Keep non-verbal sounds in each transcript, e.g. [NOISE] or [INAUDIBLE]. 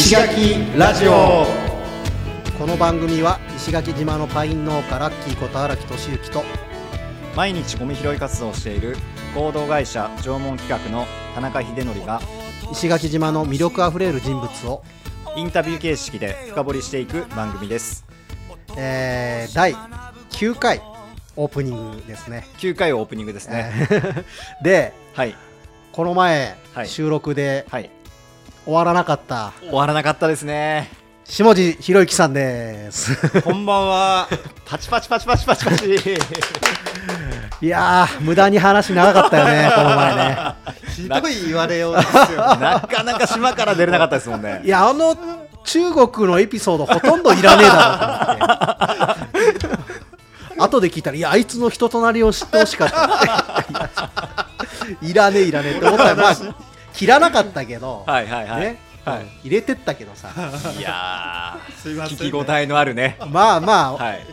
石垣ラジオ。この番組は石垣島のパイン農家ラッキーこと荒木俊之と毎日ゴミ拾い活動をしている合同会社縄文企画の田中秀則が石垣島の魅力あふれる人物を、インタビュー形式で深掘りしていく番組です。えー第9回オープニングですね。9回オープニングですね。[LAUGHS] ではい。この前、はい。収録ではい終わらなかった。終わらなかったですね。下地博之さんです。こんばんは。パチパチパチパチパチパチ。[LAUGHS] いやー無駄に話長かったよね [LAUGHS] この前ね。ひどい言われようですよ [LAUGHS] なかなか島から出れなかったですもんね。いやあの中国のエピソードほとんどいらねえだろうと思って。後で聞いたらいやあいつの人となりを知ってほしかった。っていらねえいらねえって思ったらまあ切らなかったけど、はいはいはい、ね、は入れてったけどさ。い、いやすいません、ー聞き応えのあるね。まあまあ、はい。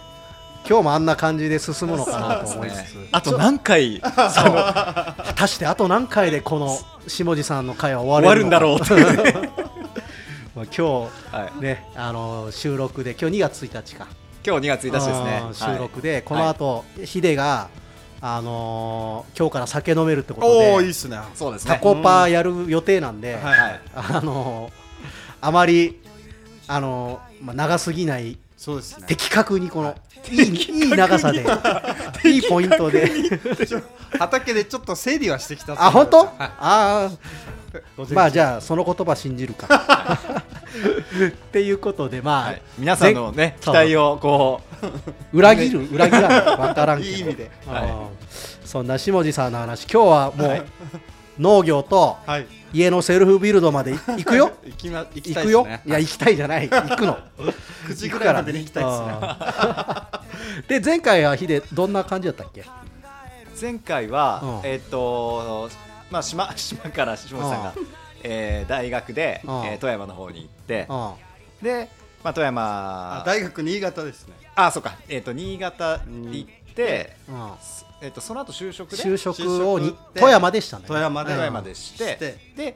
今日もあんな感じで進むのかなと思いつつ、あと何回果たしてあと何回でこの下地さんの会は終わ終われるのるんだかろうっていうねまあ今はい。日ねあの収録で今日2月1日か。今日2月1日ですね。収録で、はい。この後、ヒデがあのー今日から酒飲めるってことおおいいでっすね。そうですね。タコパやる予定なんで、はいはい。あのーあまりあのーまあ、長すぎないそうですね。的確にこのい。いいい長さでいいポイントで。[LAUGHS] 畑でちょっと整理はしてきたあ本当、はい。ああまあじゃあその言葉信じるか [LAUGHS] っていうことでまあ、はい、皆さんのね期待をこう。裏切る裏切らない。分からんけど。[LAUGHS] いい意味で。はい。そんな下地さんの話今日はもう、はい。農業とはい。家のセルフビルドまで行くよ？[LAUGHS] 行きま行き行くよ、たいや行きたいじゃない。行くの。9時ぐらいまでに行きたいですね。で前回はヒデどんな感じだったっけ？前回は、うん。えっ、とまあ島島から下地さんが、えー大学で、えうんー富山の方に行ってうんで、まあ、富あ山大学新潟ですね。あそうか。えっ、と新潟に行って、うん。えっ、とその後就職で？就職をに就職で富山でしたね。富山で富山でして、して。で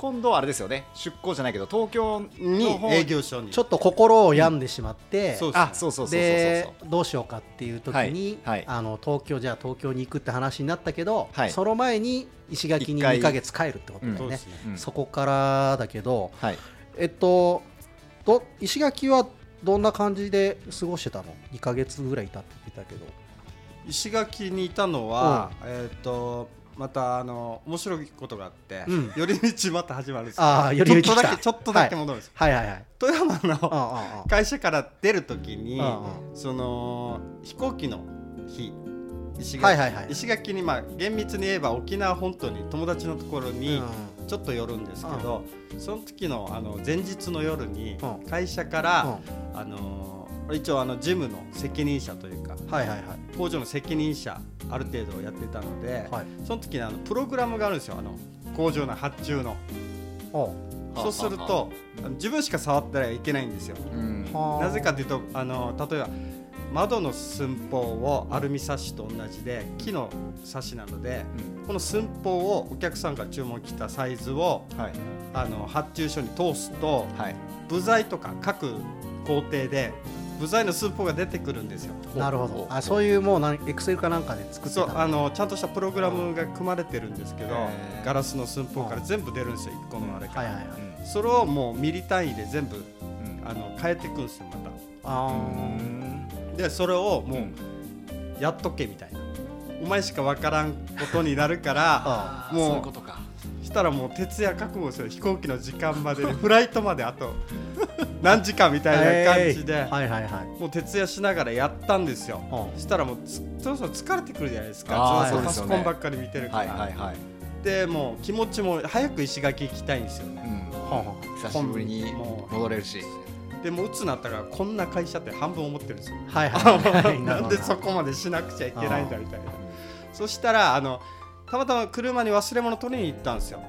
今度はあれですよね。出向じゃないけど東京にの方営業所に。ちょっと心を病んでしまって、そうですね。あそうそうそうどうしようかっていう時に、はい。はい。あの東京じゃあ東京に行くって話になったけど、はい。その前に石垣に一回。2ヶ月帰るってことだよね。そうですね。うん。そこからだけどはい。えっとど石垣はどんな感じで過ごしてたの？2ヶ月ぐらいいたって言ってたけど。石垣にいたのは、えっ、とまたあの面白いことがあって、うん。寄り道また始まるんですよ。ああ寄り道ちょっとだけちょっとだけ戻るんですよ、はいはいはい。富山のうんうんうん。会社から出るときに、うんその飛行機の日石垣,、はいはいはい。石垣にまあ厳密に言えば沖縄本島に友達のところにうん。ちょっと寄るんですけど、その時のあの前日の夜にうん。会社から、あの一応あの事務の責任者というかはいはいはい。工場の責任者ある程度やってたので、はい。その時にあのプログラムがあるんですよあの工場の発注の。おう。そうすると自分しか触ったらいけないんですよ。なぜかというとあの例えば窓の寸法をアルミサッシと同じで木のサッシなのでこの寸法をお客さんが注文来たサイズをはい。あの発注書に通すとはい。部材とか各工程で部材の寸法が出てくるんですよ。なるほど。あそういうもうなんエクセルかなんかで作ってそうあのちゃんとしたプログラムが組まれてるんですけどガラスの寸法から全部出るんですよ1個のあれから、はいはいはい。それをもうミリ単位で全部うん。あの変えていくんですよまあたでそれをもうやっとけみたいな。お前しか分からんことになるから [LAUGHS] あもうそういうことか。したらもう徹夜覚悟する。飛行機の時間まででフライトまであと何時間みたいな感じで、はい。はいはいもう徹夜しながらやったんですよ、うん。したらもうつそろそろ疲れてくるじゃないですか。あーずっとパソコンばっかり見てるから、はいはいはい。でもう気持ちも早く石垣行きたいんですよね。うん。は久し。ぶりに戻れるし。でもうつなったからこんな会社って半分思ってるんですよ。あはいはいはい。[LAUGHS] なんでそこまでしなくちゃいけないんだみたいな。そしたらあのたまたま車に忘れ物取りに行ったんですよ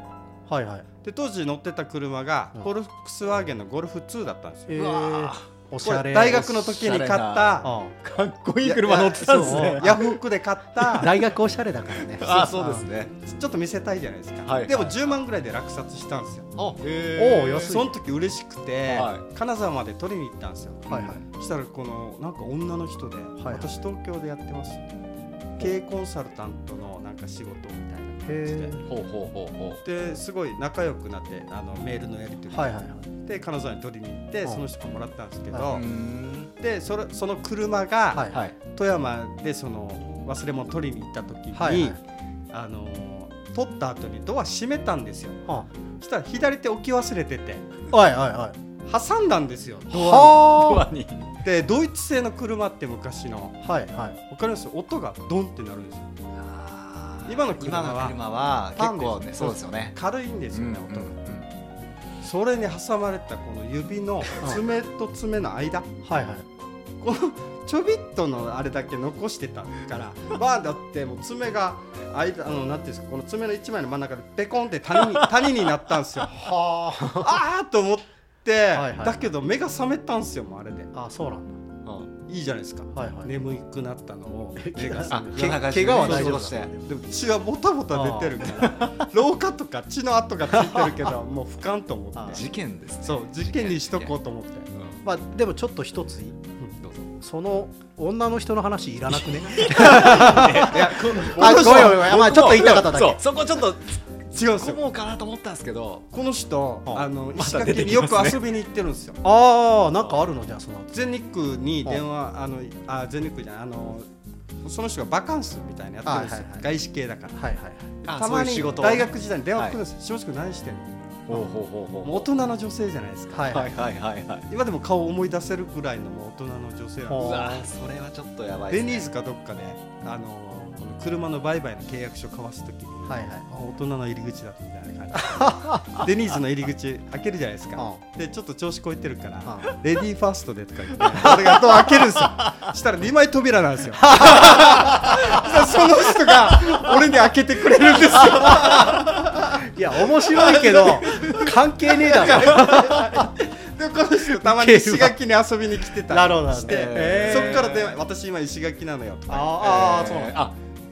はいはい。で当時乗ってた車がうん。フォルクスワーゲンのゴルフ2だったんですよ、えうわおしゃれ。大学の時に買ったあかっこいい車乗ってたんですね。ヤフオクで買った。[LAUGHS] 大学おしゃれだからね。[LAUGHS] あそうですね。ちょっと見せたいじゃないですか、はい。でも10万ぐらいで落札したんですよ。あおー安い。その時嬉しくて、は金沢まで取りに行ったんですよ。はいはい。そしたらこのなんか女の人で、はい私東京でやってます経営コンサルタントのなんか仕事みほうほうほうほですごい仲良くなってあのメールのやり取り、はいはいはい。で金沢に取りに行ってうん。その人からもらったんですけど、でそれその車が、はいはい。富山でその忘れ物取りに行った時に、はいはい。あの取った後にドア閉めたんですよ。はそしたら左手置き忘れててはいはいはい。挟んだんですよドアはにに。でドイツ製の車って昔の。あはいはい。わかります？音がドンってなるんですよ今の車は今の車は結構ねそうですよね。軽いんですよね、うん音が、それに挟まれたこの指の爪と爪の間。はいはい。このちょびっとのあれだけ残してたからバーンだってもう爪が間あのなんていうんですかこの爪の一枚の真ん中でペコンって谷に [LAUGHS] 谷になったんですよ。はあ。あと思って、だけど目が覚めたんですよもうあれで。ああそうなんだいいじゃないですか、はいはい。眠くなったのを。[LAUGHS] 目があ覚め怪我は大丈夫してでも血はボタボタ出てるから。[LAUGHS] 廊下とか血の跡がついてるけどもう不完と思あって。事件ですね。そう事件にしとこうと思って。うん。まあでもちょっと一ついい。どうぞ。その女の人の話いらなくね？[LAUGHS] いやごめんごめんまあちょっと言いたかっただけ。そこちょっと違う込もうかなと思ったんですけどこの人ああのま石垣によく遊びに行ってるんですよ。ああなんかあるの？じゃあその。全日空に電話あのあ全日空じゃないあのその人がバカンスみたいなやってるんですよ、はいはいはい。外資系だから。はいはいはい。あたまに大学時代に電話来るんですよ「下地君何してんの?ほうほうほうほう。大人の女性じゃないですか。はいははいい。はいはいはい今でも顔思い出せるぐらいの大人の女性なんですほうわそれはちょっとやばいデニーズかどっかであのこの車の売買の契約書交わすときに、はいはい。あ大人の入り口だみたいな感じで [LAUGHS] デニーズの入り口開けるじゃないですか。でちょっと調子こいてるからあレディーファーストでとか言って俺がドア開けるんですよ。[LAUGHS] したら2枚扉なんですよ。[LAUGHS] その人が俺に開けてくれるんですよ。いや面白いけど関係ねえだろ。でこの人たまに石垣に遊びに来てたなるほどなるほどして、そっからで私今石垣なのよとかあーあーそうなんだあ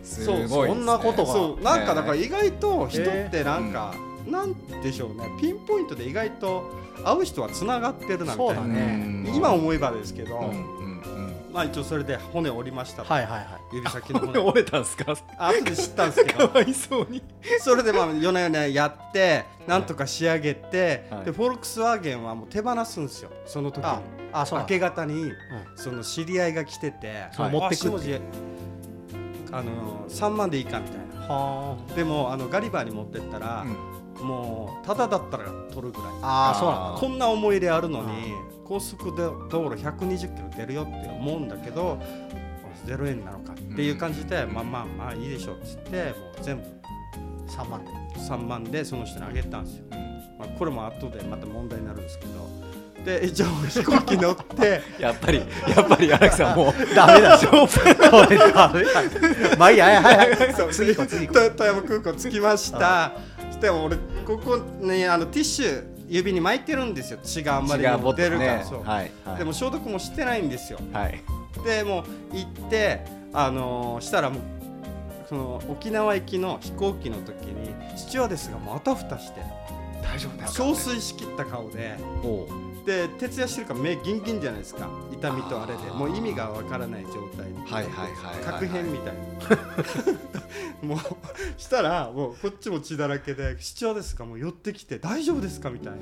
すそうごいですね。そんなことが。そうなんかだからえ意外と人ってなんか、なんでしょうねピンポイントで意外と会う人はつながってるなみたいな、そうだね。うん今思えばですけど、うんうんうん。まあ一応それで骨折りました。と、はいはいはい。指先の骨。折れたんすか？あ後で知ったんですけかどわいそうに。それでまあ夜な夜なやってなんとか仕上げて、はい。でフォルクスワーゲンはもう手放すんですよ。その時に。ああそう明け方に、その知り合いが来てて、そう持ってくっててあの3万でいいかみたいな。はでもあのガリバーに持ってったら、もうただだったら取るぐらい。あそうなんこんな思い入れあるのに高速で道路120キロ出るよって思うんだけど0円なのかっていう感じで、うん。まあまあまあいいでしょうっつってもう全部。3万で。3万でその人にあげたんですよ、まあ、これも後でまた問題になるんですけどで一応飛行機乗って。[LAUGHS] やっぱりやっぱり荒木さんもう [LAUGHS] ダメだ勝負。[LAUGHS] これダメだ。まあいいやはいはい。はいそう次行こう次行こう。と富山空港着きました。そして俺ここにあのティッシュ指に巻いてるんですよ。血があんまり血がぼって出るから、ねはいはい。でも消毒もしてないんですよ。はい。でもう行ってあのーしたらもうその沖縄行きの飛行機の時にスチュワーデスがもうあたふたして。大丈夫です憔悴しきった顔で。おうで徹夜してるから目ギンギンじゃないですか。痛みとあれで。もう意味がわからない状態。ではいはいはいはい。確変みたいな。[LAUGHS] もうしたらもうこっちも血だらけでスチュワーデスがもう寄ってきて。大丈夫ですか？みたいな。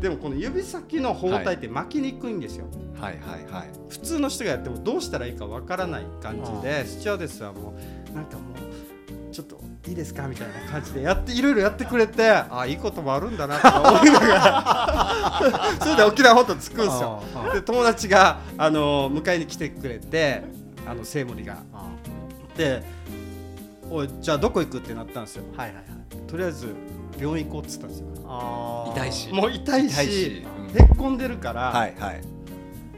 でもこの指先の包帯って巻きにくいんですよ、はいはいはい。普通の人がやってもどうしたらいいかわからない感じでスチュワーデスはもうなんかもうちょっといいですかみたいな感じでやっていろいろやってくれてああいいこともあるんだなと [LAUGHS] 思いながら。[LAUGHS] それで沖縄本島着くんですよ。で友達が、あのー迎えに来てくれてあの生森が。あで「おいじゃあどこ行く?」ってなったんですよ。ーはいはいはい。とりあえず病院行こうっつったんですよ。痛いし。もう痛いし痛いし。へっこんでるから、はいはい。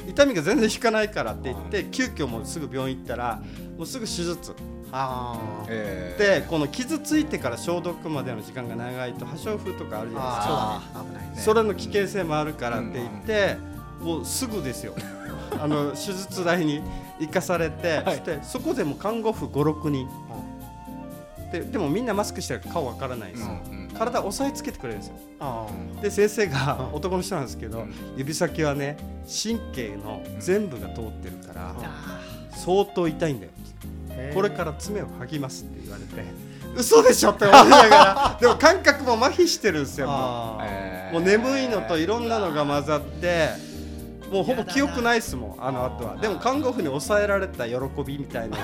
痛みが全然引かないからって言って急遽もうすぐ病院行ったらもうすぐ手術あー。えー。でこの傷ついてから消毒までの時間が長いと破傷風とかあるじゃないですか。あー。そうだね。危ないね。それの危険性もあるからって言って、もうすぐですよ。[LAUGHS] あの手術台に行かされて、はい。そしてそこでも看護婦56人。ででもみんなマスクしてるから顔わからないんですよ、うんうん体押さえつけてくれるんですよ。あで先生が [LAUGHS] 男の人なんですけど、うん。指先はね神経の全部が通ってるから、あ相当痛いんだよこれから爪を剥ぎますって言われて嘘でしょって思いながら [LAUGHS] でも感覚も麻痺してるんですよもう。もう眠いのといろんなのが混ざってもうほぼ記憶ないですもんあの後は。でも看護婦に抑えられた喜びみたいな。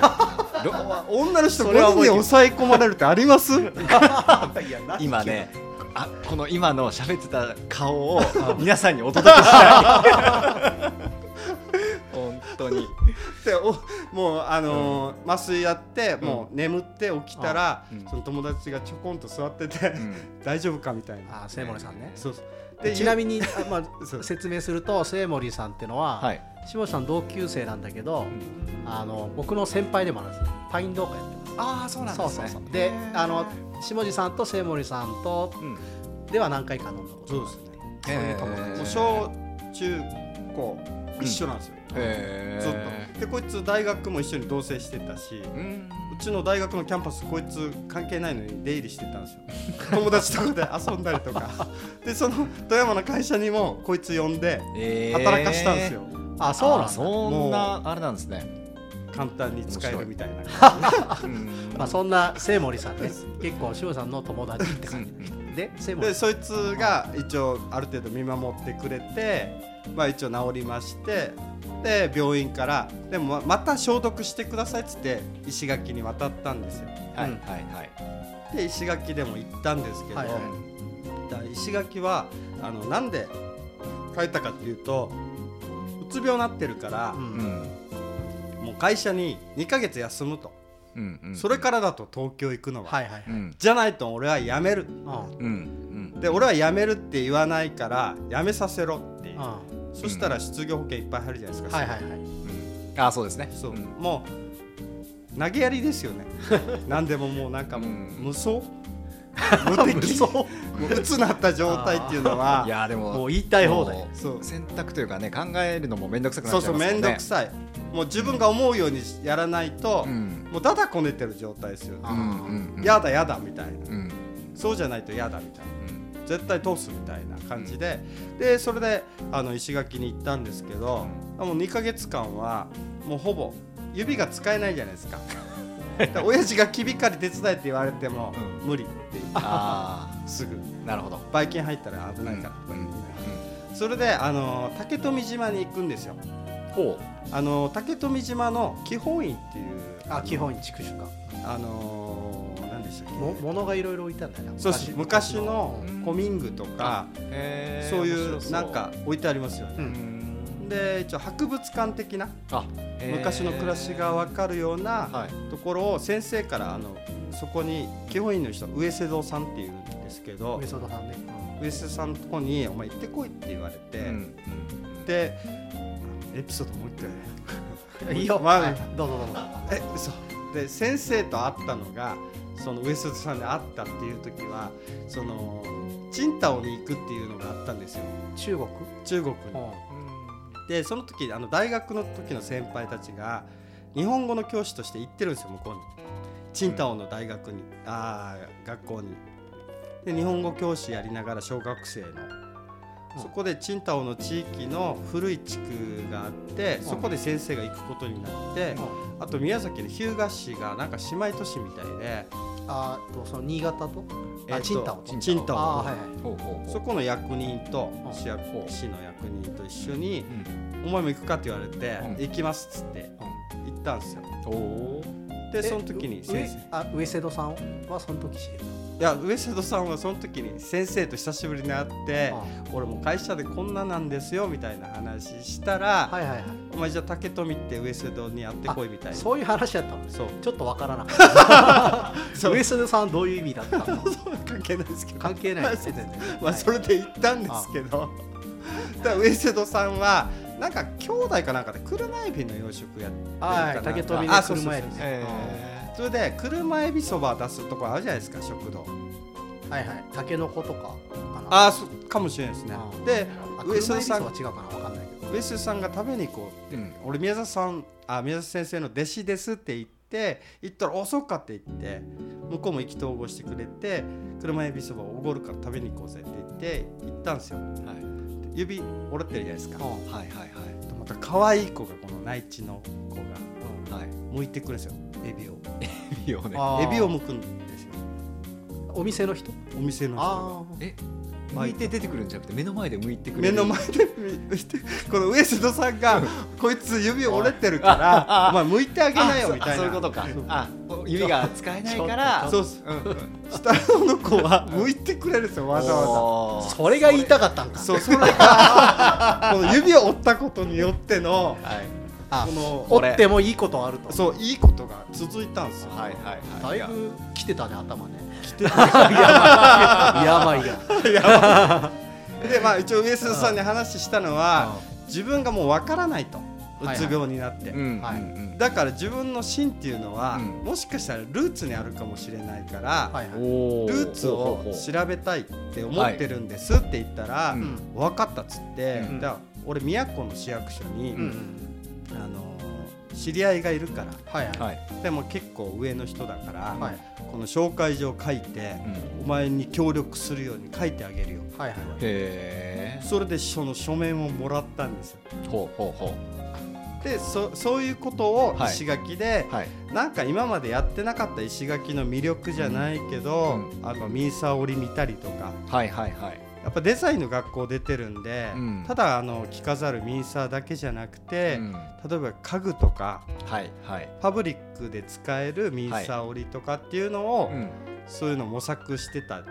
[LAUGHS] 女の人5人に抑え込まれるってあります？[LAUGHS] 今ねあこの今の喋ってた顔を皆さんにお届けしたい本当に。でおもうあのー麻酔やってもう眠って起きたら、うん。その友達がちょこんと座ってて、うん。[LAUGHS] 大丈夫かみたいな。あ清森さんね。そうそう。でちなみにまあ、[LAUGHS] 説明すると清森さんっていうのは、はい。下森さん同級生なんだけど、あの僕の先輩でもあるんです。ねパイン同会やってます。ああそうなんそうですね。そうそうであの下地さんと清森さんとうん。では何回か飲んだことそうですね。そういう友達。もう小中高一緒なんですよ、へずっと。でこいつ大学も一緒に同棲してたし、うん。うちの大学のキャンパスこいつ関係ないのに出入りしてたんですよ。友達とかで遊んだりとか。[LAUGHS] でその富山の会社にもこいつ呼んでえー。働かしたんですよ、あそうなんそんなあれなんですね。簡単に使えるみたいな。[LAUGHS] うん。まあ、そんな清森さんね。結構下地さんの友達って感じ。ででそいつが一応ある程度見守ってくれてまあ一応治りましてで病院からでもままた消毒してくださいっつって石垣に渡ったんですよ。はいうん。はいはい。で石垣でも行ったんですけど、はいはい。石垣はあのなんで帰ったかっていうとうつ病になってるからう、ん。うんもう会社に2ヶ月休むと、うんうん。それからだと東京行くのは、はいはいはい、うん。じゃないと俺は辞めるうんうん。で俺は辞めるって言わないから辞めさせろっていう、うんそしたら失業保険いっぱい入るじゃないですか、はいはいはい。うん。あそうですね。そう、ん。もう投げやりですよね。[LAUGHS] 何でももうなんかもううん。無双？[LAUGHS] 無敵もう鬱なった状態っていうのはいやでももう言いたい放題。そう。選択というかね考えるのも面倒くさくなそうそうっちゃいますもんね面倒くさい。もう自分が思うようにやらないと、うん。もうだだこねてる状態ですよ、あうんうんうん。やだやだみたいな。うん。そうじゃないとやだみたいな。うん絶対通すみたいな感じで、でそれであの石垣に行ったんですけど、もう2ヶ月間はもうほぼ指が使えないじゃないですか。親父がきびかり手伝えって言われても、う無理ってすぐ。あなるほど。ばい菌入ったら危ないからとか言って、それであの竹富島に行くんですよ。ほあの竹富島の基本院っていうあ基本畜種か。あのでしたっけも物がいろいろ置いてあるんだよね。そうです昔の。うん。古民具とか、へー。そういうなんか置いてありますよね、うん。で一応博物館的な昔の暮らしが分かるようなはい。ところを先生からあのそこに基本院の人上瀬戸さんっていうんですけど上曽田さんね、上瀬戸さんのとこに「お前行ってこい」って言われて、うん。でエピソードもう一回。いいよ、まあはい。どうぞどうぞ。え嘘で先生と会ったのがその上瀬戸さんで会ったっていう時はそのチンタオに行くっていうのがあったんですよ。中国、中国に。うん。でその時あの大学の時の先輩たちが日本語の教師として行ってるんですよ向こうに。チンタオの大学に、あー学校に。で日本語教師やりながら小学生の、そこでチンタオの地域の古い地区があってそこで先生が行くことになって、あと宮崎の日向市がなんか姉妹都市みたいで、あーとその新潟と？あえっとチンタオ。とチンタオ。あーはいはい。ほうほうほう。そこの役人とうん。市役市の役人と一緒にうん「お前も行くか?」って言われてうん「行きます」っつって行ったんですよ。でえその時にう先生。上あ上瀬戸さんはその時知りいや上瀬戸さんはその時に先生と久しぶりに会ってあ俺も会社でこんななんですよみたいな話したら、はいはいはい。お前じゃあ竹富って上瀬戸に会ってこいみたいな。そういう話だったんですそう。ちょっとわからなかった。[LAUGHS] 上瀬戸さんはどういう意味だったの？[LAUGHS] 関係ないですけど。関係ないです [LAUGHS] まあねまあそれで行ったんですけど。だから上瀬戸さんはなんか兄弟かなんかで車エビの養殖やってるかはない竹富であそうそうそう。車エビね。えそれで車エビそば出すとこあるじゃないですか食堂。はいはい。タケノコとかかな。ああそうかもしれないですね。であ上車杉さんは違うかなわかんないけど。上杉さんが食べに行こう。って、うん。俺宮沢さんあ宮沢先生の弟子ですって言って行ったら「おそうか」って言って向こうも意気投合してくれて車エビそばおごるから食べに行こうぜって言って行ったんですよ。はい。指折れてるじゃないですか。うん。はいはいまた可愛い子がこの内地の子がはい。はい剥いてくるんですよ。エビを。エビをね。あー。エビを剥くんですよ。お店の人？お店の人。があえ剥いて出てくるんじゃなくて目の前で剥いてくれ目るの前で見てこの上杉さんがこいつ指折れてるからお前剥いてあげなよみたいな。あそういうことか。あ指が使えないから。そうそううんうん。下の子は剥いてくれるんですよわざわおー。あそれが言いたかったんか。ざそうそれがこの指を折ったことによってのはい折ってもいいことあると。そういいことが続いたんですよ。はいはいはい。だいぶ来てたね頭ね。来て [LAUGHS] やばい。やでまあ一応上杉さんに話したのはう自分がもう分からないとうはい。つ病になって、だから自分の芯っていうのは、うん。もしかしたらルーツにあるかもしれないから、はいはい。おルーツを調べたいって思ってるんですって言ったら、分かったっつって、うん。俺宮古の市役所に、うんうんあのー知り合いがいるから。はいはい。はい。でも結構上の人だから、はい。この紹介状書いて、お前に協力するように書いてあげるよ。はいはい。へそれでその書面をもらったんですよ。えほうほうほでそそういうことをはい。石垣で、うはい。なんか今までやってなかった石垣の魅力じゃないけど、うん。あのミンサー織り見たりとか。はいはいはいやっぱデザインの学校出てるんで、うん。ただあの着飾るミンサーだけじゃなくて、うん。例えば家具とかはいはい。ファブリックで使えるミンサー織りとかっていうのを、うん。そういうの模索してたっ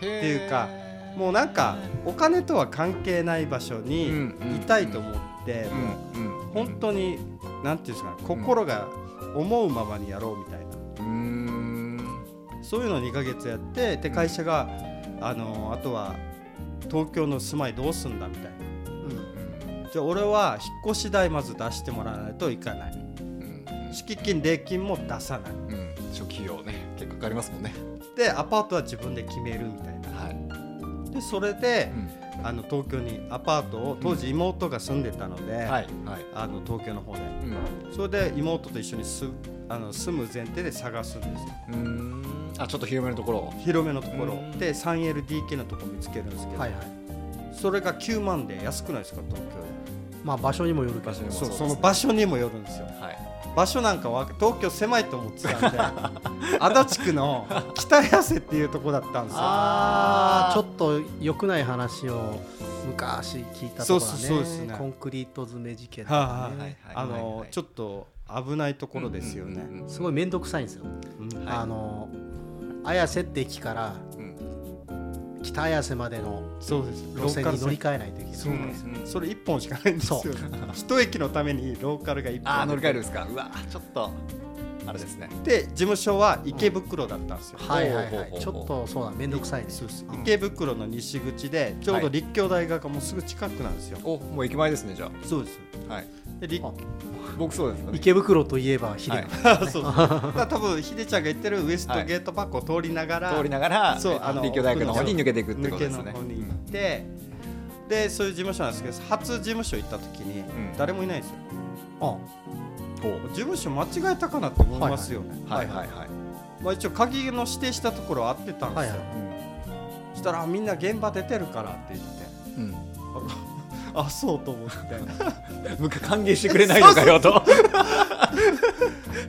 ていうかもうなんかお金とは関係ない場所にいたいと思って、うんうん本当になんていうんですかね心が思うままにやろうみたいな。そういうのを2ヶ月やってで会社が、あのあとは東京の住まいどうすんだみたいな。うん。じゃあ俺は引っ越し代まず出してもらわないといかない。うん。敷金礼金も出さない。うん。初期費用ね結構かかりますもんね。でアパートは自分で決めるみたいな。はい。でそれでう、ん。あの東京にアパートを当時妹が住んでたので、はいはい。あの東京の方で。うん。それで妹と一緒に住あの住む前提で探すんですよ。うーんあちょっと広めのところ。を広めのところ。うん。で 3LDK のところ見つけるんですけど、はいはい。それが9万で安くないですか東京。まあ場所にもよるけど。場所にも。そねその場所にもよるんですよ。はい。場所なんかは東京狭いと思ってたんで [LAUGHS] 足立区の北谷瀬っていうとこだったんですよ。ああちょっと良くない話を昔聞いたところだね。そうですね。コンクリート詰め事件とはあかねはあはいあの、はいちょっと危ないところですよね、うんうんうん。すごい面倒くさいんですよ、うん。はい。あの綾瀬って駅からうん。北綾瀬までのそうです。路線に乗り換えないといけない。そうですよ、うんそれ一本しかないんですよ。一駅のためにローカルが一本。あー乗り換えるんですか。うわちょっとあれですね。で事務所は池袋だったんですよ、はいはいほうほうほうはい。ちょっとそうだ。面倒くさいね。そうです。うん。池袋の西口でちょうど立教大学がもうすぐ近くなんですよ、おもう駅前ですねじゃそうです。あはい僕そうですね。池袋といえば秀はい。[LAUGHS] 川そう。だ多分ひでちゃんが言ってるウエストゲートパックを通りながら、通りながらそうあの立教大学の方に抜けていくってことですね。の方に行って、でそういう事務所なんですけど初事務所行った時にん。誰もいないんですよ、あ。ほ事務所間違えたかなって思いますよね、うはい。はいはいまあ、一応鍵の指定したところは合ってたんですよ、はいはい。そしたらあみんな現場出てるからって言って。うん [LAUGHS] あそうと思って歓迎してくれないのかよと。[LAUGHS]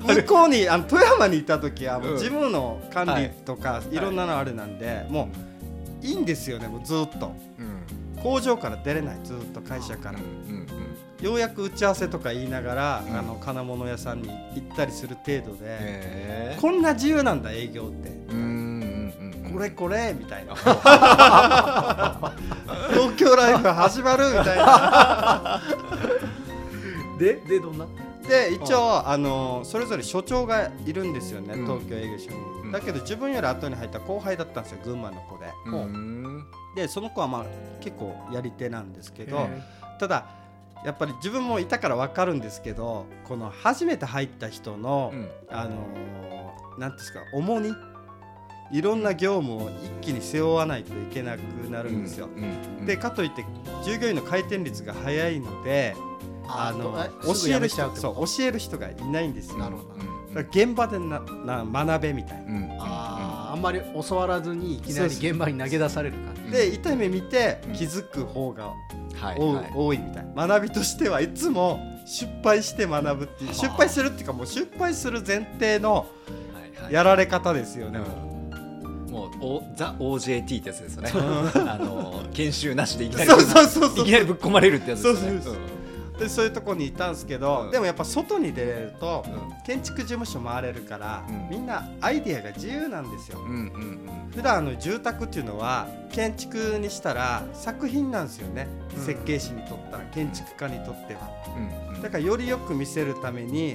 向こうにあの富山にいた時はもううん。事務の管理とかい。いろんなのあれなんで、もういいんですよねもうずっと。うん。工場から出れないずっと会社から。ようやく打ち合わせとか言いながら、うん。あの金物屋さんに行ったりする程度で、へこんな自由なんだ営業って、これこれみたいな。[LAUGHS] 東京ライフ始まるみたいな。[LAUGHS] ででどんな？で一応あのそれぞれ所長がいるんですよね、うん。東京営業所に、うん。だけど自分より後に入った後輩だったんですよ群馬の子で。うん。でその子はまあ結構やり手なんですけどへただやっぱり自分もいたから分かるんですけどこの初めて入った人の、うん。あのーなんですか重荷いろんな業務を一気に背負わないといけなくなるんですよ。うんでかといって従業員の回転率が早いので教える人がいないんですよ。なるほど。現場でなな学べみたいな。うんあーあんまり教わらずにいきなり現場に投げ出される感じ。で痛い目見てうん。気づく方がはい多い,、はい。多いみたいな。学びとしてはいつも失敗して学ぶっていうはあ。失敗するっていうかもう失敗する前提のはいはい。やられ方ですよね。うんもうおザ OJT ってやつですよね。あの研修なしでいきなりそうそうそうそう。いきなりぶっ込まれるってやつですよね。そうそうでそういうところにいたんですけど、うん。でもやっぱ外に出れると、う建築事務所回れるから、うん。みんなアイディアが自由なんですよ。んうんうん。普段あの住宅っていうのは建築にしたら作品なんですよね、うん。設計士にとったら建築家にとっては。うんうん。だからよりよく見せるために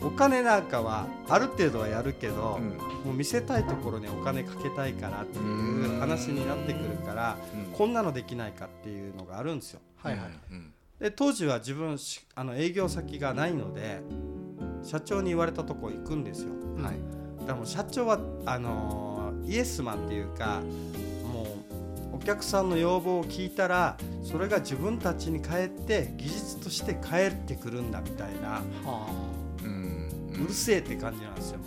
うん。お金なんかはある程度はやるけど、うん。もう見せたいところにお金かけたいからっていう話になってくるからうん。こんなのできないかっていうのがあるんですよ。はいはい。うんで当時は自分しあの営業先がないので社長に言われたとこ行くんですよ。うんはい。だからもう社長はあのーイエスマンっていうかもうお客さんの要望を聞いたらそれが自分たちに返って技術として返ってくるんだみたいなはうんうるせえって感じなんですよ。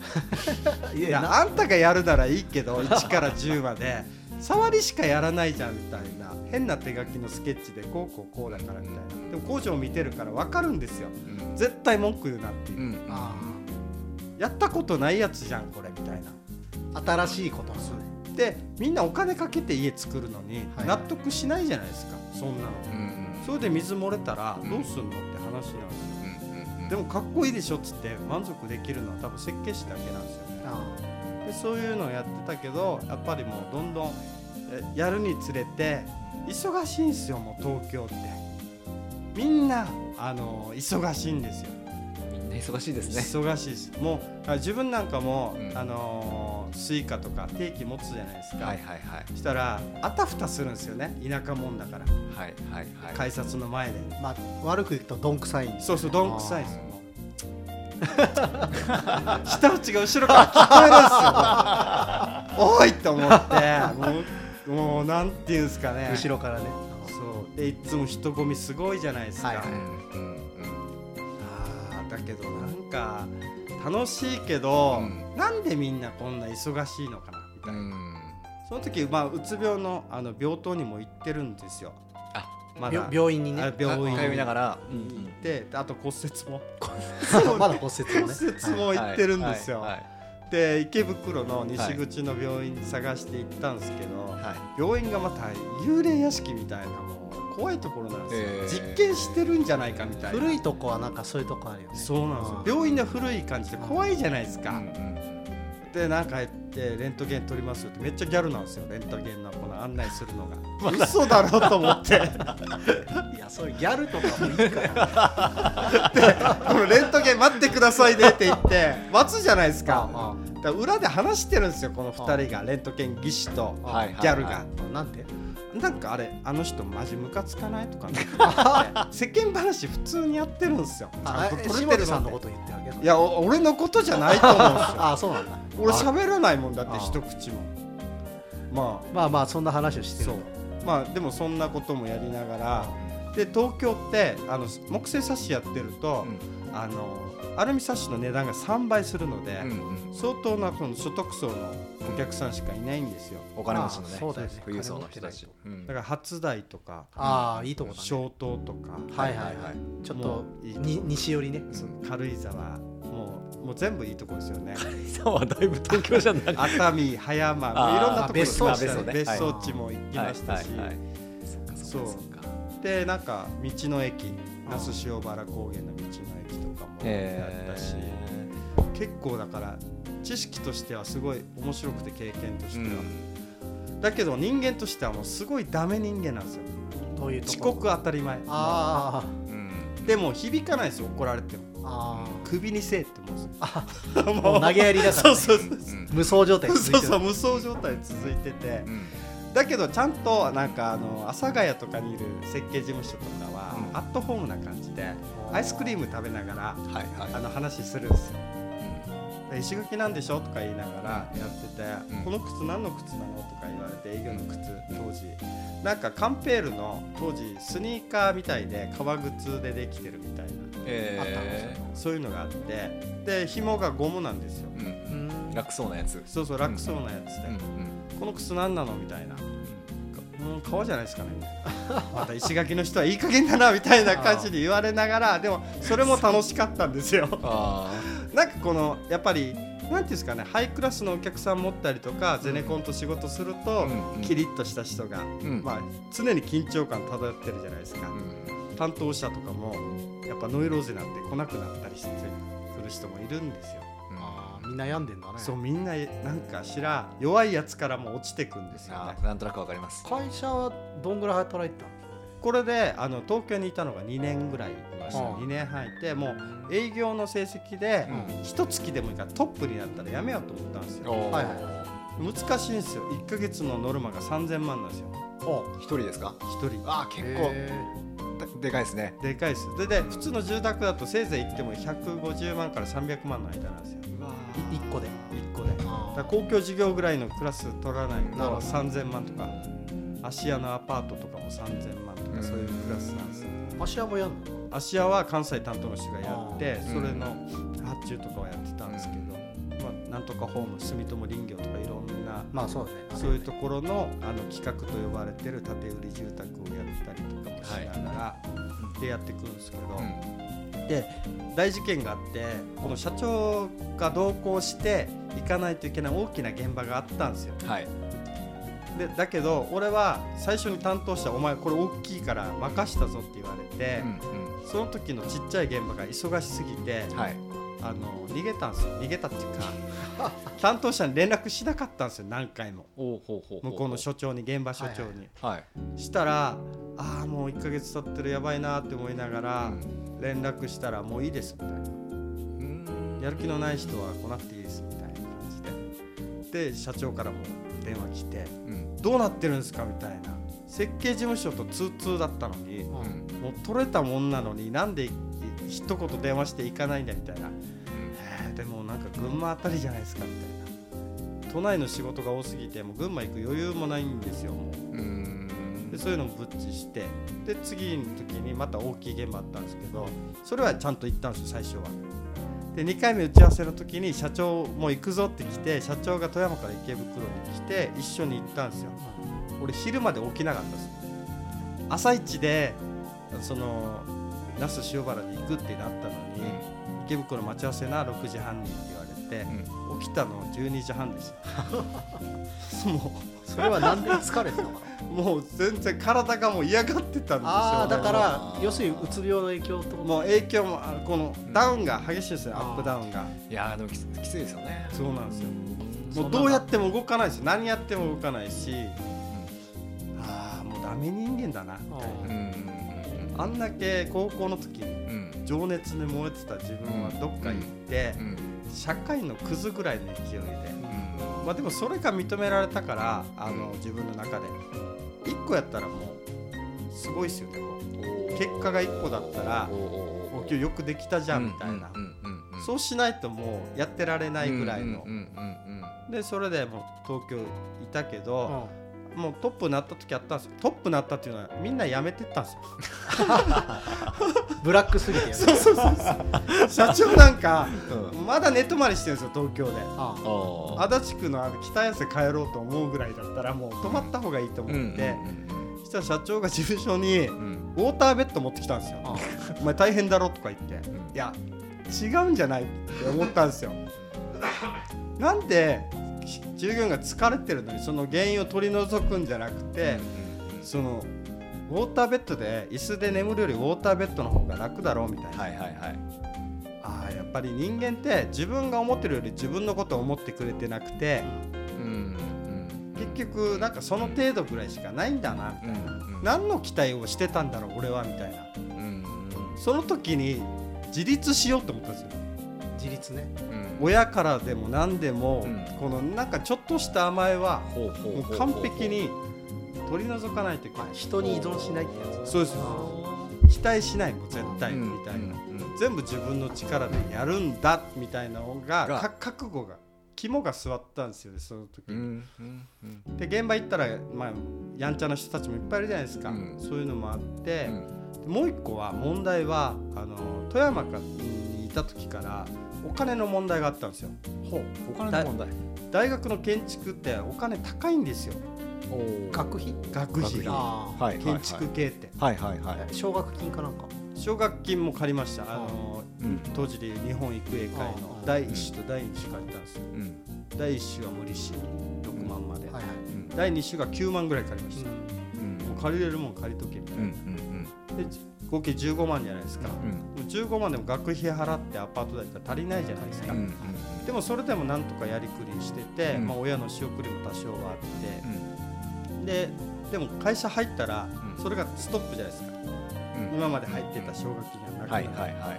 [LAUGHS] いやあんたがやるならいいけど1から10まで触りしかやらないじゃんみたいな変な手書きのスケッチでこうこうこうだからみたいな。でも工場を見てるから分かるんですよ。うん。絶対文句言うなっていう。うんあやったことないやつじゃんこれみたいな。ー新しいこと。ですね。でみんなお金かけて家作るのにはい納得しないじゃないですか。そんなの。うんうんそれで水漏れたらうん。どうすんのって話なんですよ。うんうんでもかっこいいでしょっつって満足できるのは多分設計士だけなんですよね。あでそういうのをやってたけどやっぱりもうどんどんえやるにつれて忙しいんですよもう東京って。みんなあの忙しいんですよ。みんな忙しいですね。忙しいです。もうあ自分なんかも、うん。あの Suica とか定期持つじゃないですか、はいはいはい。したらあたふたするんですよね。田舎もんだから。はいはいはい。改札の前で。ーまあ悪く言うとどんくさいんですそうそうどんくさいです舌打ちが後ろから聞こえるんですよ。おいと思って。もうもうなんていうんですかね。後ろからね。そう。でいつも人混みすごいじゃないですか、はいはいうんうん。あーだけどなんか楽しいけど、うん。なんでみんなこんな忙しいのかなみたいな、うん。その時、まあ、うつ病のあの病棟にも行ってるんですよ。あまだ。病病院にね。あ病院通いながら。に行って、であと骨折も。[LAUGHS] まだ骨折もね。骨折も行ってるんですよ、はい。はい。で池袋の西口の病院探して行ったんですけど、はい。病院がまた幽霊屋敷みたいなもう怖いところなんですよ、へー。実験してるんじゃないかみたいな。古いとこはなんかそういうとこあるよね。そうなんですよ。病院で古い感じで怖いじゃないですか、うんうんでなんか入ってレントゲン撮りますよってめっちゃギャルなんですよレントゲンのこの案内するのが。嘘だろと思って。いやそういうギャルとかもいいからこのレントゲン待ってくださいねって言って待つじゃないですか。あだ裏で話してるんですよこの2人がレントゲン技師とギャルが、はあなんてなんかあれあの人マジムカつかないとか [LAUGHS] 世間話普通にやってるんですよ。ちゃんとえ撮れてるので下手さんのこと言ってるわけいやお俺のことじゃないと思うんですよ。[LAUGHS] あそうなんだ俺喋らないもんだってあ一口も。ままあまあそんな話をしてるあそう。まあでもそんなこともやりながら。で東京ってあの木製冊子やってると、あのアルミ冊子の値段が3倍するので、うんうん。相当なこの所得層のお客さんしかいないんですよ。お金持ちのねまあそうだよね。富裕層の人たち。うん。だから初台とかああいいとこだね。小東とか、はいはいはい。ちょっとに西寄りね。そう軽井沢もうもう全部いいとこですよね。さはだいぶ東京じゃない。熱海葉山いろんなとこ別荘行きました別荘ね。別荘地も行きましたし、はいはいはい。そっかそっかそっか。でなんか道の駅那須塩原高原の道の駅とかもやったし、結構だから知識としてはすごい面白くて経験としては、だけど人間としてはもうすごいダメ人間なんですよ。どういうと遅こ刻当たり前。あうん。でも響かないですよ怒られてもああ首にせえって思 [LAUGHS] うんですよあもう投げやりだから、ね、そうそうそうう。ん。無双状態続いてる。そうそう無双状態続いてて。うん。だけどちゃんとなんかあの阿佐ヶ谷とかにいる設計事務所とかは、うん。アットホームな感じでアイスクリーム食べながらあの話するんですよ。で石垣なんでしょとか言いながらやってて、うん。この靴何の靴なのとか言われて営業の靴当時。なんかカンペールの当時スニーカーみたいで革靴でできてるみたいそういうのがあってで紐がゴムなんですよ。ーうんうん。楽そうなやつ。そうそう楽そうなやつで、うんこの靴何なのみたいな。うん。革じゃないですかね。[LAUGHS] また石垣の人はいい加減だなみたいな感じで言われながらでもそれも楽しかったんですよ。[LAUGHS] あ [LAUGHS] なんかこのやっぱりなんていうんですかねハイクラスのお客さん持ったりとか、ゼネコンと仕事すると、うんうん。キリッとした人が、うん。まあ、常に緊張感漂ってるじゃないですか、あうん担当者とかもやっぱノイローゼなんて来なくなったりしてくる人もいるんですよ、あーみんな病んでんだね。そうみんななんかしら弱いやつからも落ちてくんですよね。なんとなくわかります。会社はどんぐらい働いてたのこれであの東京にいたのが2年ぐらいいました。ああ2年半いてもう営業の成績でうん。一月でもいいからトップになったらやめようと思ったんですよ。おー。はいはい。難しいんですよ。1ヶ月のノルマが3000万なんですよ。お一人ですか？1人。あー結へ構でかいですね。でかいです。でで普通の住宅だとせいぜい行っても150万から300万の間なんですよ。ー。い一個で。1個で。だ公共事業ぐらいのクラス取らないとなるほど。3000万とか芦屋のアパートとかも3000万とうん。かそういうクラスなんです芦屋もやんの？芦屋は関西担当の人がやってそれの発注とかをやってたんですけど、まあ、なんとかホーム住友林業とかいろんなまあそうだね。そういうところのあの企画と呼ばれてる建て売り住宅をやったりとか。もしながら、でやっていくんですけど、うん。で大事件があってこの社長が同行して行かないといけない大きな現場があったんですよ。はい。でだけど俺は最初に担当した「お前これ大きいから任したぞ」って言われて、うんその時のちっちゃい現場が忙しすぎて、うんはいあの逃げたんですよ。逃げたっていうか [LAUGHS] 担当者に連絡しなかったんですよ。何回も。向こうの所長に現場所長に、はいしたらああもう1ヶ月経ってるやばいなって思いながらうん。連絡したらもういいですみたいな。うん。やる気のない人は来なくていいですみたいな感じで。で社長からも電話来てうん。どうなってるんですかみたいな。設計事務所と通通だったのにうん。もう取れたもんなのになんで一言電話して行かないんだみたいななんか群馬あたりじゃないですかみたいな都内の仕事が多すぎてもう群馬行く余裕もないんですよもう。うん。でそういうのもぶっちして。で次の時にまた大きい現場あったんですけどそれはちゃんと行ったんですよ最初は。で2回目打ち合わせの時に社長もう行くぞって来て社長が富山から池袋に来て一緒に行ったんですよ。俺昼まで起きなかったです。朝一でその那須塩原に行くってなったのに、池袋待ち合わせな6時半にって言われて、起きたの12時半でした。[LAUGHS] もそれはなんで疲れてたの？[LAUGHS] もう全然体がもう嫌がってたんですよ。ああだから要するにうつ病の影響ともう影響もあこのダウンが激しいですよ、あー。アップダウンが。いやーでもきついですよね。そうなんですよ。もうどうやっても動かないです何やっても動かないし。ああもうダメ人間だなみたいうん。うん。なあんだけ高校の時にうん情熱で燃えてた自分はどっか行って、うん社会のクズぐらいの勢いで、うん。まあ、でもそれが認められたからあの自分の中で。1個やったらもうすごいですよね結果が1個だったら今日よくできたじゃんみたいな、そうしないともうやってられないぐらいの、でそれでもう東京いたけど、もうトップになった時あったんですよ。トップになったっていうのはみんな辞めてったんですよ。[LAUGHS] ブラックすぎてそうそうそうそう。社長なんかうんまだ寝泊まりしてるんですよ東京で。足立区のあの北安帰ろうと思うぐらいだったらもう泊まった方がいいと思って、そしたら社長が事務所にうん。うんウォーターベッド持ってきたんですよ。あ。お前大変だろ？とか言って、うん。いや違うんじゃない？って思ったんですよ。[LAUGHS] なんで従業員が疲れてるのにその原因を取り除くんじゃなくて、そのウォーターベッドで椅子で眠るよりウォーターベッドの方が楽だろうみたいな、はいはいはい。ああやっぱり人間って自分が思ってるより自分のことを思ってくれてなくてうん結局なんかその程度ぐらいしかないんだな。うんうん何の期待をしてたんだろう俺はみたいな。うん。その時に自立しようと思ったんですよ自立ね。うん。親からでも何でも、うん。このなんかちょっとした甘えはもう完璧に取り除かないといけない。人に依存しないってやつ。そうです。あ期待しないもん絶対うんみたいな、うん全部自分の力でやるんだみたいなのが覚悟が肝が据わったんですよねその時に。うんうんうん。で現場行ったら、まあ、やんちゃな人たちもいっぱいいるじゃないですか、うん。そういうのもあってう、ん。もう一個は問題はあの富山にいた時からお金の問題があったんですよ。ほうお金の問題。大学の建築ってお金高いんですよ。学費？学費。があはい建築系って。はいはいはい。あ奨学金かなんか？奨学金も借りました。あのうん。当時でいう日本育英会のあ第1種と第2種借りたんですよ。うん。第1種は無利子6万まで、はいはい。うん。第2種が9万ぐらい借りました、借りれるもん借りとけみたいうんな、で合計15万じゃないですか、うん。もう15万でも学費払ってアパート代って足りないじゃないですか、うんうんでもそれでもなんとかやりくりしてて、うん。まあ、親の仕送りも多少はあって。う、ん。ででも会社入ったらうん。それがストップじゃないですか、うん。今まで入ってた奨学金がなくなはいる、はいは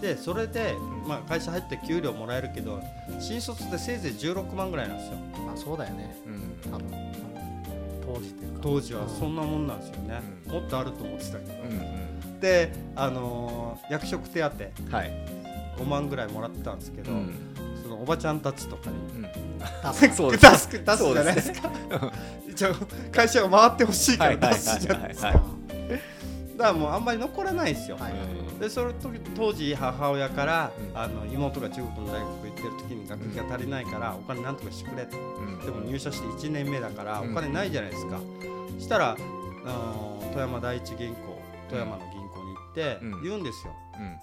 い。でそれで、まあ、会社入って給料もらえるけど新卒でせいぜい16万ぐらいなんですよ。まあそうだよね。うん。多分当時っていうか。当時はそんなもんなんですよね、うん。もっとあると思ってたけど、うんで、あのー役職手当うんはい。5万ぐらいもらってたんですけど、うん。そのおばちゃんたちとかに。う出ですす出すじゃないですか。[LAUGHS] 一応会社が回ってほしいから出すじゃないですかはいだからもうあんまり残らないですよ、はいでその時当時母親から、うん。あの妹が中国の大学行ってる時に学費が足りないからお金なんとかしてくれってうん。でも入社して1年目だからおうん。金ないじゃないですか、したら、あの富山第一銀行富山の銀行に行ってうん。言うんですよ、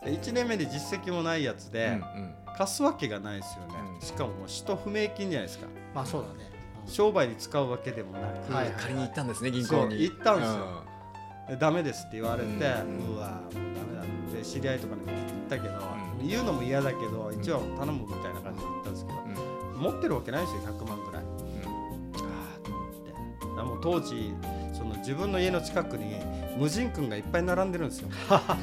うん。で1年目で実績もないやつで、うん貸すわけがないですよね、うん。しかももう使途不明金じゃないですか。まあそうだね。商売に使うわけでもなく、はい借りに行ったんですね銀そう行に行ったんですよ。でダメですって言われて、ううんわもうダメだって知り合いとかにも言ったけど、うん。言うのも嫌だけど一応頼むみたいな感じで言ったんですけど、うん。持ってるわけないですよ100万ぐらい。ああと思って。だもう当時その自分の家の近くに無人君がいっぱい並んでるんですよ。[LAUGHS] あ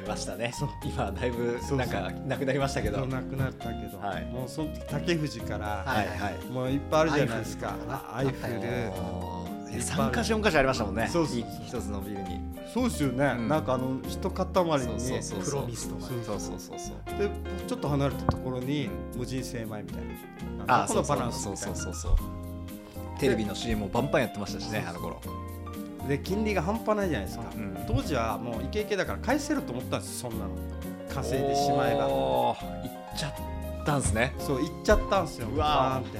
りましたね。今だいぶなんかなくなりましたけど。なくなったけど、はい。もうその時竹藤から、はいはい。もういっぱいあるじゃないですか。アイフル3か所4か所ありましたもんね。そう一つのビルに。そうですよね、うん。なんかあの一塊にプロミスとか。ねそうそうそうそう。でちょっと離れたところにうん無人精米みたいな。あのバランスそうみたいうなそそうそう。テレビの CM もバンバンやってましたしねあの頃。で金利が半端ないじゃないですか、うん。当時はもうイケイケだから返せると思ったんですよそんなの。稼いでしまえば。行っちゃったんですね。そう行っちゃったんですよ。うわバーンって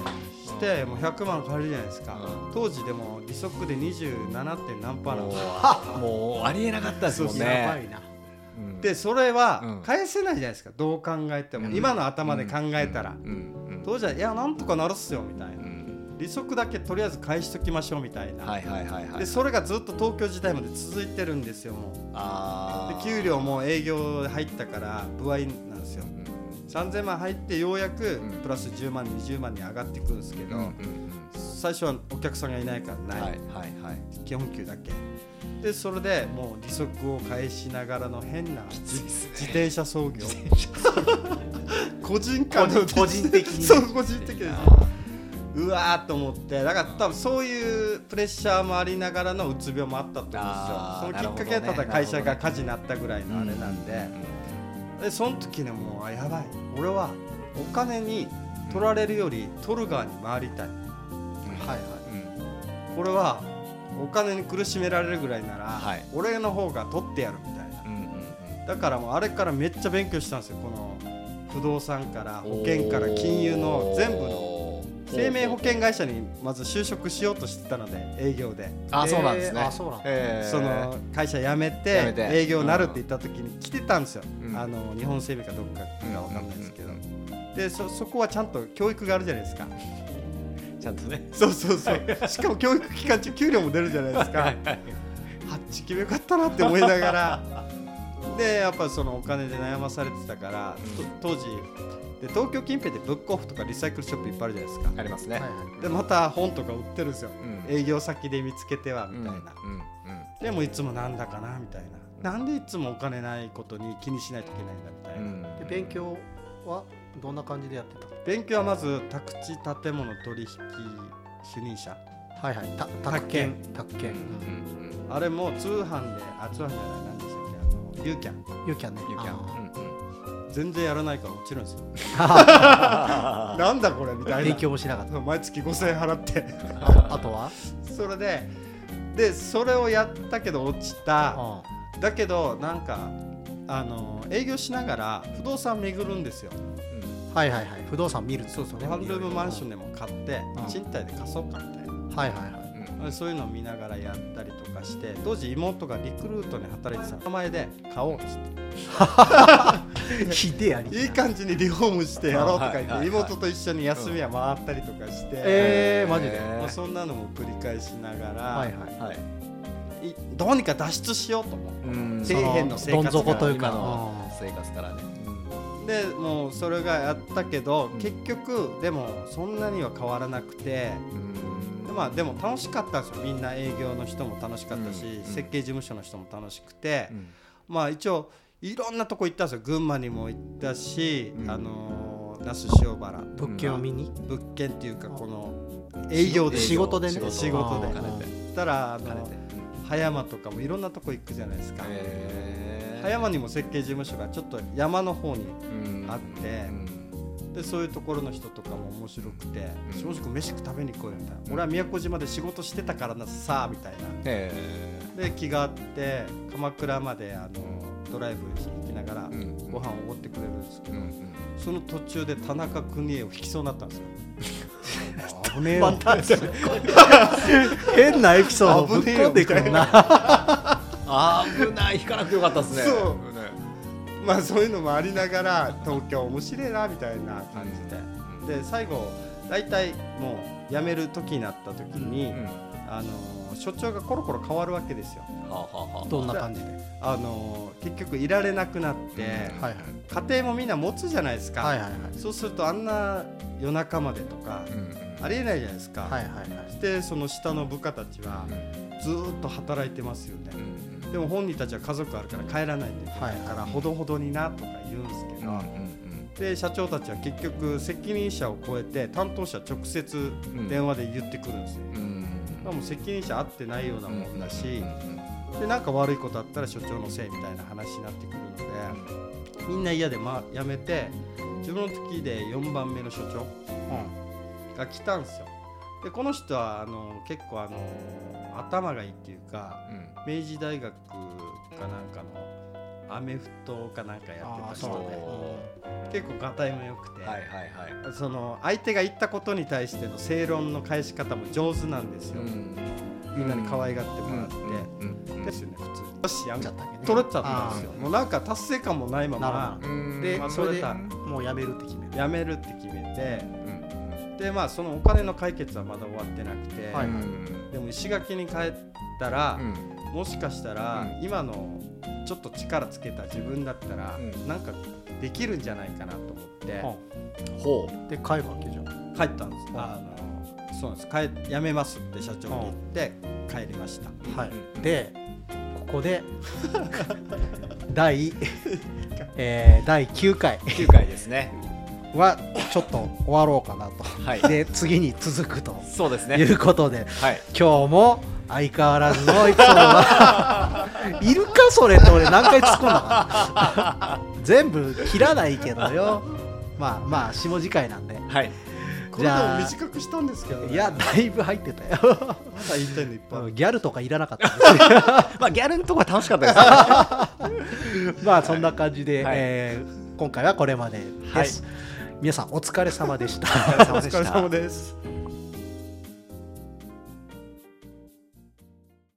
してもう100万借りるじゃないですか、うん。当時でも利息で 27. 点何パーなんもです。[LAUGHS] もうありえなかったですもんやばねいな。うん。でそれはうん。返せないじゃないですか。どう考えても、うん。今の頭で考えたら、当時はいやなんとかなるっすよみたいな、うん。利息だけとりあえず返しときましょうみたいな、はいはいはいはいでそれがずっと東京時代まで続いてるんですよもう。あー。で給料も営業入ったから歩合3000万入ってようやくうん。プラス10万20万に上がっていくんですけど、最初はお客さんがいないからない、基本給だけ。でそれでもう利息を返しながらの変な自転車操業。個人間の個人的に。ね [LAUGHS] そう個人的ですうわーと思って。だから多分そういうプレッシャーもありながらのうつ病もあったと思うんですよ。そのきっかけはただ会社が火事になったぐらいのあれなんで、でその時ねもうあやばい。俺はお金に取られるより取る側に回りたい。はいはい。これはお金に苦しめられるぐらいなら、はい。俺の方が取ってやるみたいな。うんうんうん。だからもうあれからめっちゃ勉強したんですよ。この不動産から保険から金融の全部のの生命保険会社にまず就職しようとしてたので営業で。あそうなんですね。そうなんだ。へーその会社辞めてて。営業になるって言った時に来てたんですよ、うん。あの日本生命かどっかかわかんないですけど、でそそこはちゃんと教育があるじゃないですか。[LAUGHS] ちゃんとね。そうそうそう。しかも教育期間中給料も出るじゃないですか。はっち決めよかったなって思いながら。でやっぱそのお金で悩まされてたから、と当時で東京近辺でブックオフとかリサイクルショップいっぱいあるじゃないですか。ありますね。はいはい。でまた本とか売ってるんですよ。うん。営業先で見つけてはみたいな、うん。うん。でもいつもなんだかなみたいな。なんでいつもお金ないことに気にしないといけないんだみたいな、うん。で勉強はどんな感じでやってた？勉強はまず宅地建物取引主任者。ははいはい。た宅建。宅建。あれも通販であ通販じゃない何でしたっけ？あのユーキャン。ユーキャンね。ユーキャン。あ全然やらないから落ちるんですよ。ー [LAUGHS] なんだこれみたいな。勉強もしなかった。毎月5000円払って。ああとは？それででそれをやったけど落ちた。あだけどなんかあの営業しながら不動産巡るんですよ。はいはいはい。不動産見るそうそう。ワンルームマンションでも買ってうん。賃貸で貸そうかみたいな。はいはいはいそういうのを見ながらやったりとかして当時妹がリクルートに働いてた名前で買おうっつって。[LAUGHS] ひでやりいい感じにリフォームしてやろうとか言って妹と一緒に休みは回ったりとかして、えー、マジで？まあ、そんなのも繰り返しながら、はいはいはい。い。どうにか脱出しようと思うん。底辺の生活というか。今の生活からね。でもうそれがやったけど、うん。結局でもそんなには変わらなくて、でまあ、でも楽しかったんですよ。みんな営業の人も楽しかったし、うん設計事務所の人も楽しくて、うん。まあ一応いろんなとこ行ったんですよ。群馬にも行ったし、うん。あのー那須塩原。物件を見に？物件っていうかこの営業で。仕事でね。仕事。で。あー。兼ねて。たらあの兼ねて。葉山とかもいろんなとこ行くじゃないですか、葉山にも設計事務所がちょっと山の方にうんあってでそういうところの人とかも面白くてうん。正直飯食べに来いよみたいな。俺は宮古島で仕事してたからなさみたいな。へで気があって鎌倉まであのドライブ行きながらご飯をおごってくれるんですけどその途中で田中邦衛を引きそうになったんですよ。危ねえよ。変なエピソードぶっ込んでくるな。危ない。引かなくてよかったですね。そう。ねまあそういうのもありながら東京面白いなみたいな感じで。で最後大体もう辞める時になった時に、うんあの所長がコロコロ変わるわけですよ。はあはあはあどんな感じで？あの結局いられなくなって、はいはい。家庭もみんな持つじゃないですか、はいはいはい。そうするとあんな夜中までとか、うんありえないじゃないですか、はいはいはい。でその下の部下たちはずーっと働いてますよね、うんでも本人たちは家族あるから帰らないんで、はい。だからほどほどになとか言うんですけど、で社長たちは結局責任者を超えて担当者直接電話で言ってくるんですよ、うん。もう責任者会ってないようなもんだし、うんでなんか悪いことあったら所長のせいみたいな話になってくるので、みんな嫌で、まあ、辞めて自分の時で4番目の所長が来たんですよ。でこの人はあの結構あの頭がいいっていうかうん明治大学かなんかのアメフトかなんかやってた人。でそ結構がたいも良くて、はいはいはい。その相手が言ったことに対しての正論の返し方も上手なんですよ、みんなに可愛がってもらって、うん。ですよね普通によしやめちゃった。っけね取れちゃったんですよ。もうなんか達成感もないままでまあそれでもうやめるって決める。辞めるって決めて。うん。でまあそのお金の解決はまだ終わってなくて、はいうんでも石垣に帰ったら、うんもしかしたら、うん。今のちょっと力つけた自分だったら、うん。なんかできるんじゃないかなと思って、ほで帰るわけじゃん。帰ったんです、あのそうなんです。帰辞めますって社長に言って帰りました、はい。うん。でここで [LAUGHS] 第、[LAUGHS] えー第9回。う9回ですね。はちょっと終わろうかなはい。とで次に続くと。そうですね。いうことではい。今日も相変わらずのエピソードがいるかそれって。俺何回突っ込んだか [LAUGHS] 全部切らないけどよ。まあまあ下次回なんで。はい。これでもじゃあ短くしたんですけど、ね、いやだいぶ入ってたよ。まだ言いたいのいっぱい。ギャルとかいらなかった。[LAUGHS] まあギャルのとこは楽しかったです。[LAUGHS] まあそんな感じで、はい。えー今回はこれまでです、皆さんお疲れ様でした。お疲れ様でした。お疲れ様です